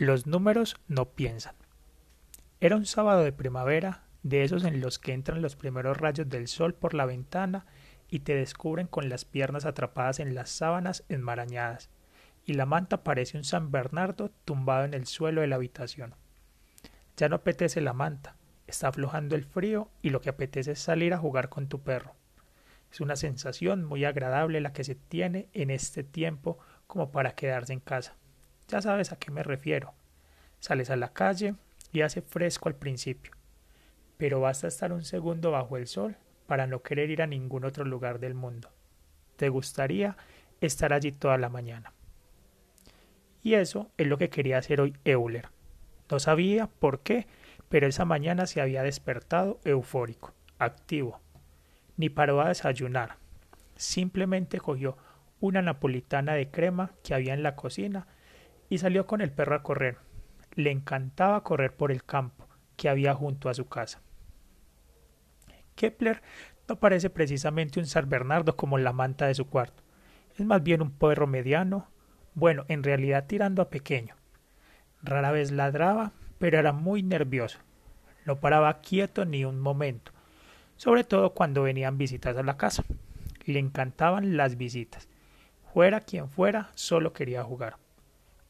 Los números no piensan. Era un sábado de primavera, de esos en los que entran los primeros rayos del sol por la ventana y te descubren con las piernas atrapadas en las sábanas enmarañadas, y la manta parece un San Bernardo tumbado en el suelo de la habitación. Ya no apetece la manta, está aflojando el frío y lo que apetece es salir a jugar con tu perro. Es una sensación muy agradable la que se tiene en este tiempo como para quedarse en casa. Ya sabes a qué me refiero. Sales a la calle y hace fresco al principio, pero basta estar un segundo bajo el sol para no querer ir a ningún otro lugar del mundo. Te gustaría estar allí toda la mañana. Y eso es lo que quería hacer hoy Euler. No sabía por qué, pero esa mañana se había despertado eufórico, activo. Ni paró a desayunar. Simplemente cogió una napolitana de crema que había en la cocina y salió con el perro a correr. Le encantaba correr por el campo que había junto a su casa. Kepler no parece precisamente un San Bernardo como la manta de su cuarto. Es más bien un perro mediano, bueno, en realidad tirando a pequeño. Rara vez ladraba, pero era muy nervioso. No paraba quieto ni un momento, sobre todo cuando venían visitas a la casa. Le encantaban las visitas. Fuera quien fuera, solo quería jugar.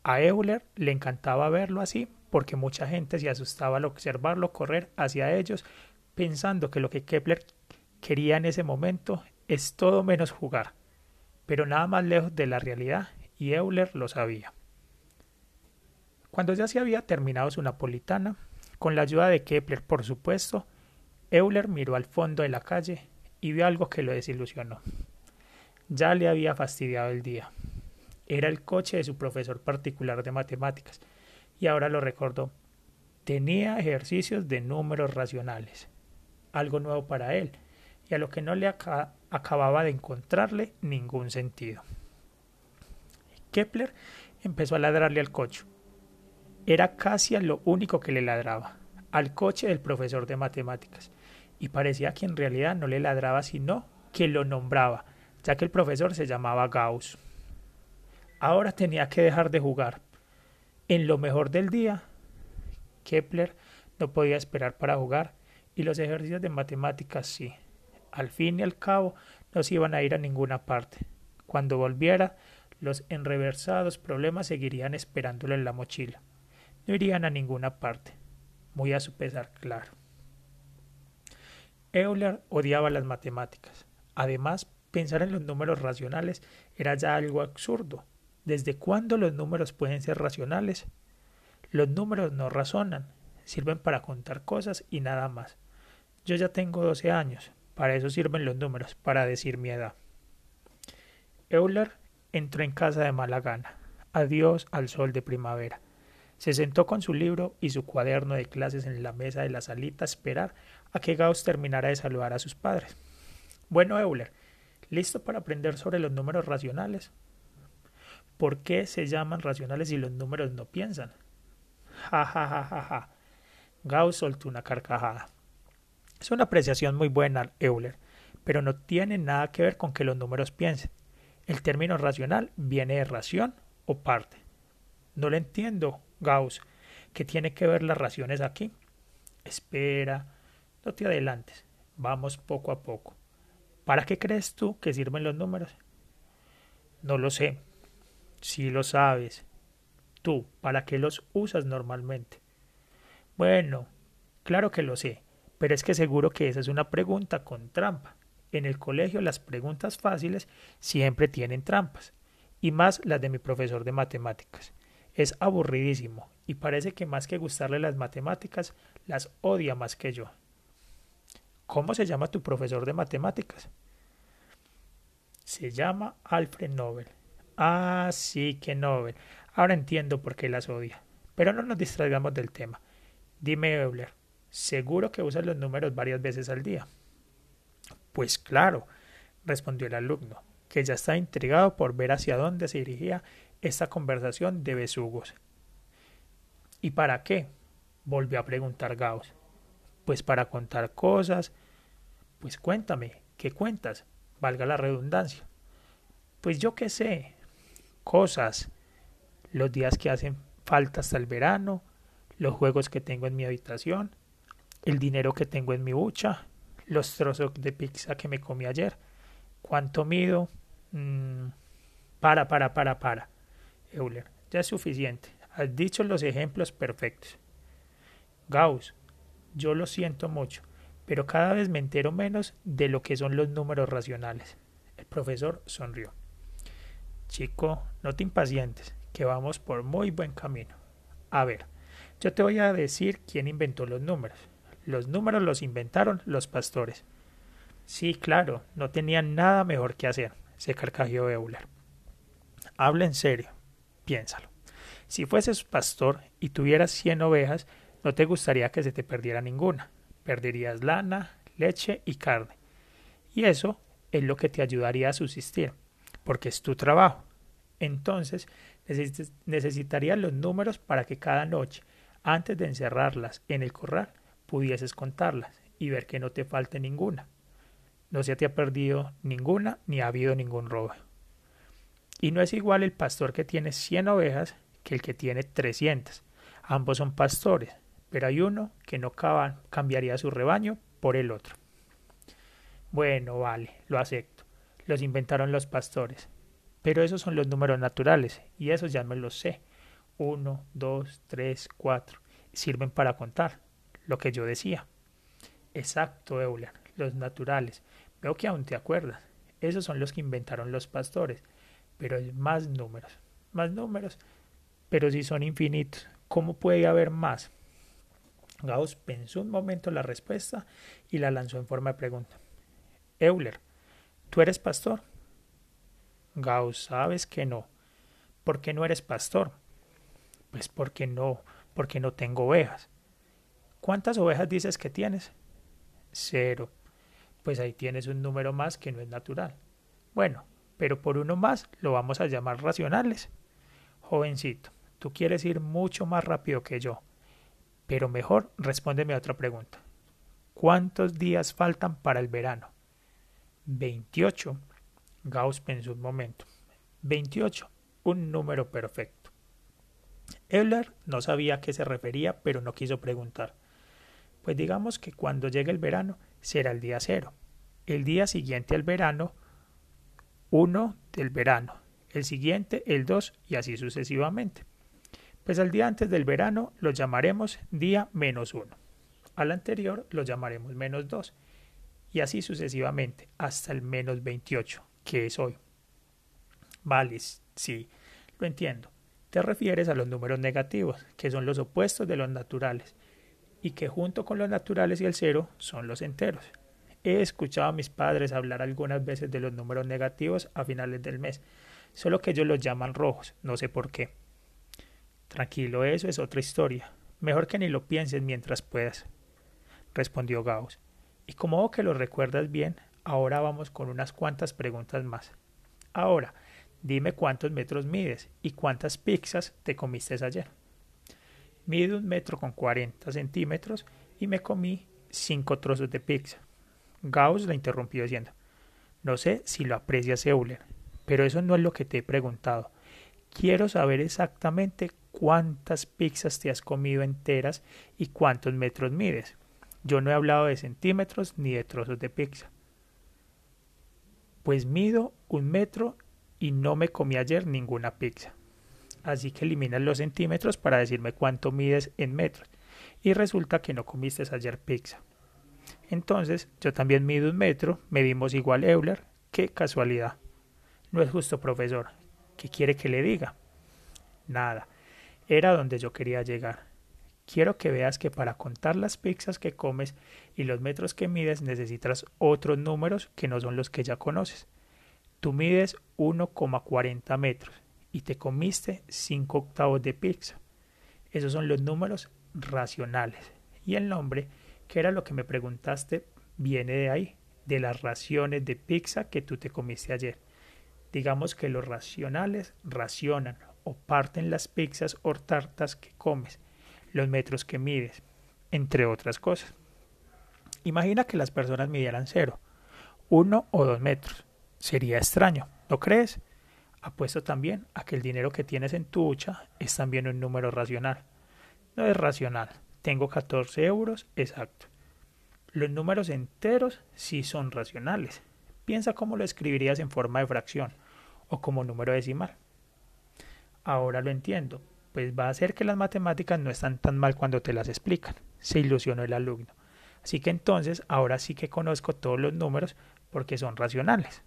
A Euler le encantaba verlo así porque mucha gente se asustaba al observarlo correr hacia ellos pensando que lo que Kepler quería en ese momento es todo menos jugar, pero nada más lejos de la realidad y Euler lo sabía. Cuando ya se había terminado su napolitana, con la ayuda de Kepler por supuesto, Euler miró al fondo de la calle y vio algo que lo desilusionó. Ya le había fastidiado el día. Era el coche de su profesor particular de matemáticas, y ahora lo recordó. Tenía ejercicios de números racionales, algo nuevo para él, y a lo que no le acababa de encontrarle ningún sentido. Kepler empezó a ladrarle al coche. Era casi a lo único que le ladraba, al coche del profesor de matemáticas, y parecía que en realidad no le ladraba sino que lo nombraba, ya que el profesor se llamaba Gauss. Ahora tenía que dejar de jugar. En lo mejor del día, Kepler no podía esperar para jugar y los ejercicios de matemáticas sí. Al fin y al cabo no se iban a ir a ninguna parte. Cuando volviera, los enreversados problemas seguirían esperándolo en la mochila. No irían a ninguna parte. Muy a su pesar, claro. Euler odiaba las matemáticas. Además, pensar en los números racionales era ya algo absurdo. ¿Desde cuándo los números pueden ser racionales? Los números no razonan, sirven para contar cosas y nada más. Yo ya tengo 12 años, para eso sirven los números, para decir mi edad. Euler entró en casa de mala gana. Adiós al sol de primavera. Se sentó con su libro y su cuaderno de clases en la mesa de la salita a esperar a que Gauss terminara de saludar a sus padres. Bueno, Euler, ¿listo para aprender sobre los números racionales? ¿Por qué se llaman racionales si los números no piensan? Ja, ja, ja, ja, ja. Gauss soltó una carcajada. Es una apreciación muy buena, Euler, pero no tiene nada que ver con que los números piensen. El término racional viene de ración o parte. No lo entiendo, Gauss. ¿Qué tiene que ver las raciones aquí? Espera, no te adelantes. Vamos poco a poco. ¿Para qué crees tú que sirven los números? No lo sé, si lo sabes. Tú, ¿para qué los usas normalmente? Bueno, claro que lo sé, pero es que seguro que esa es una pregunta con trampa. En el colegio las preguntas fáciles siempre tienen trampas, y más las de mi profesor de matemáticas. Es aburridísimo, y parece que más que gustarle las matemáticas, las odia más que yo. ¿Cómo se llama tu profesor de matemáticas? Se llama Alfred Nobel. Ah, sí, que Nobel. Ahora entiendo por qué las odia. Pero no nos distraigamos del tema. Dime, Euler, ¿seguro que usas los números varias veces al día? Pues claro, respondió el alumno, que ya estaba intrigado por ver hacia dónde se dirigía esta conversación de besugos. ¿Y para qué? volvió a preguntar Gauss. Pues para contar cosas. Pues cuéntame, ¿qué cuentas? Valga la redundancia. Pues yo qué sé, cosas, los días que hacen falta hasta el verano, los juegos que tengo en mi habitación, el dinero que tengo en mi hucha, los trozos de pizza que me comí ayer, cuánto mido. Mm, para, para, para, para. Euler, ya es suficiente. Has dicho los ejemplos perfectos. Gauss, yo lo siento mucho, pero cada vez me entero menos de lo que son los números racionales. El profesor sonrió. Chico, no te impacientes, que vamos por muy buen camino. A ver, yo te voy a decir quién inventó los números. Los números los inventaron los pastores. Sí, claro, no tenían nada mejor que hacer, se carcajeó Euler. Habla en serio, piénsalo. Si fueses pastor y tuvieras cien ovejas, no te gustaría que se te perdiera ninguna. Perderías lana, leche y carne. Y eso es lo que te ayudaría a subsistir, porque es tu trabajo. Entonces necesitarías los números para que cada noche, antes de encerrarlas en el corral, pudieses contarlas y ver que no te falte ninguna. No se te ha perdido ninguna ni ha habido ningún robo. Y no es igual el pastor que tiene cien ovejas que el que tiene trescientas. Ambos son pastores, pero hay uno que no cambiaría su rebaño por el otro. Bueno, vale, lo acepto. Los inventaron los pastores. Pero esos son los números naturales, y esos ya me los sé. Uno, dos, tres, cuatro. Sirven para contar, lo que yo decía. Exacto, Euler, los naturales. Veo que aún te acuerdas. Esos son los que inventaron los pastores. Pero hay más números. Más números. Pero si son infinitos, ¿cómo puede haber más? Gauss pensó un momento la respuesta y la lanzó en forma de pregunta. Euler, ¿tú eres pastor? Gauss, sabes que no. ¿Por qué no eres pastor? Pues porque no, porque no tengo ovejas. ¿Cuántas ovejas dices que tienes? Cero. Pues ahí tienes un número más que no es natural. Bueno, pero por uno más lo vamos a llamar racionales. Jovencito, tú quieres ir mucho más rápido que yo. Pero mejor respóndeme a otra pregunta. ¿Cuántos días faltan para el verano? 28. Gauss pensó un momento. 28. Un número perfecto. Euler no sabía a qué se refería, pero no quiso preguntar. Pues digamos que cuando llegue el verano será el día cero. El día siguiente al verano, 1 del verano. El siguiente, el 2 y así sucesivamente. Pues al día antes del verano lo llamaremos día menos 1. Al anterior lo llamaremos menos 2 y así sucesivamente hasta el menos 28, que es hoy. Vale, sí, lo entiendo. Te refieres a los números negativos, que son los opuestos de los naturales, y que junto con los naturales y el cero son los enteros. He escuchado a mis padres hablar algunas veces de los números negativos a finales del mes, solo que ellos los llaman rojos, no sé por qué. Tranquilo, eso es otra historia. Mejor que ni lo pienses mientras puedas, respondió Gauss. Y como que lo recuerdas bien, ahora vamos con unas cuantas preguntas más. Ahora, dime cuántos metros mides y cuántas pizzas te comiste ayer. Mido un metro con cuarenta centímetros y me comí cinco trozos de pizza. Gauss la interrumpió diciendo No sé si lo aprecias, Euler, pero eso no es lo que te he preguntado. Quiero saber exactamente cuántas pizzas te has comido enteras y cuántos metros mides. Yo no he hablado de centímetros ni de trozos de pizza. Pues mido un metro y no me comí ayer ninguna pizza. Así que eliminas los centímetros para decirme cuánto mides en metros. Y resulta que no comiste ayer pizza. Entonces, yo también mido un metro, medimos igual Euler. Qué casualidad. No es justo, profesor. ¿Qué quiere que le diga? Nada. Era donde yo quería llegar. Quiero que veas que para contar las pizzas que comes y los metros que mides necesitas otros números que no son los que ya conoces. Tú mides 1,40 metros y te comiste 5 octavos de pizza. Esos son los números racionales. Y el nombre, que era lo que me preguntaste, viene de ahí, de las raciones de pizza que tú te comiste ayer. Digamos que los racionales racionan o parten las pizzas o tartas que comes los metros que mides, entre otras cosas. Imagina que las personas midieran cero, uno o dos metros. Sería extraño, ¿no crees? Apuesto también a que el dinero que tienes en tu hucha es también un número racional. No es racional. Tengo 14 euros, exacto. Los números enteros sí son racionales. Piensa cómo lo escribirías en forma de fracción o como número decimal. Ahora lo entiendo, pues va a ser que las matemáticas no están tan mal cuando te las explican. Se ilusionó el alumno. Así que entonces ahora sí que conozco todos los números porque son racionales.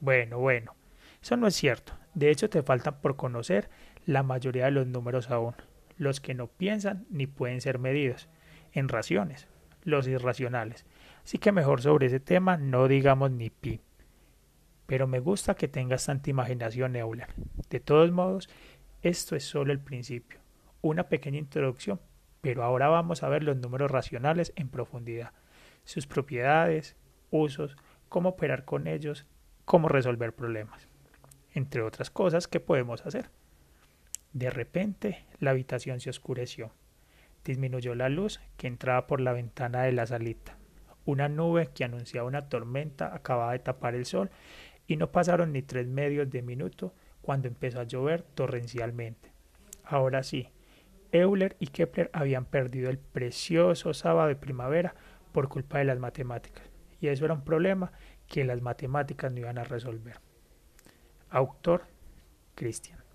Bueno, bueno, eso no es cierto. De hecho, te faltan por conocer la mayoría de los números aún, los que no piensan ni pueden ser medidos, en raciones, los irracionales. Así que mejor sobre ese tema no digamos ni pi. Pero me gusta que tengas tanta imaginación, Euler. De todos modos, esto es solo el principio, una pequeña introducción, pero ahora vamos a ver los números racionales en profundidad, sus propiedades, usos, cómo operar con ellos, cómo resolver problemas, entre otras cosas que podemos hacer. De repente, la habitación se oscureció. Disminuyó la luz que entraba por la ventana de la salita. Una nube que anunciaba una tormenta acababa de tapar el sol y no pasaron ni tres medios de minuto cuando empezó a llover torrencialmente. Ahora sí, Euler y Kepler habían perdido el precioso sábado de primavera por culpa de las matemáticas, y eso era un problema que las matemáticas no iban a resolver. Autor Cristian.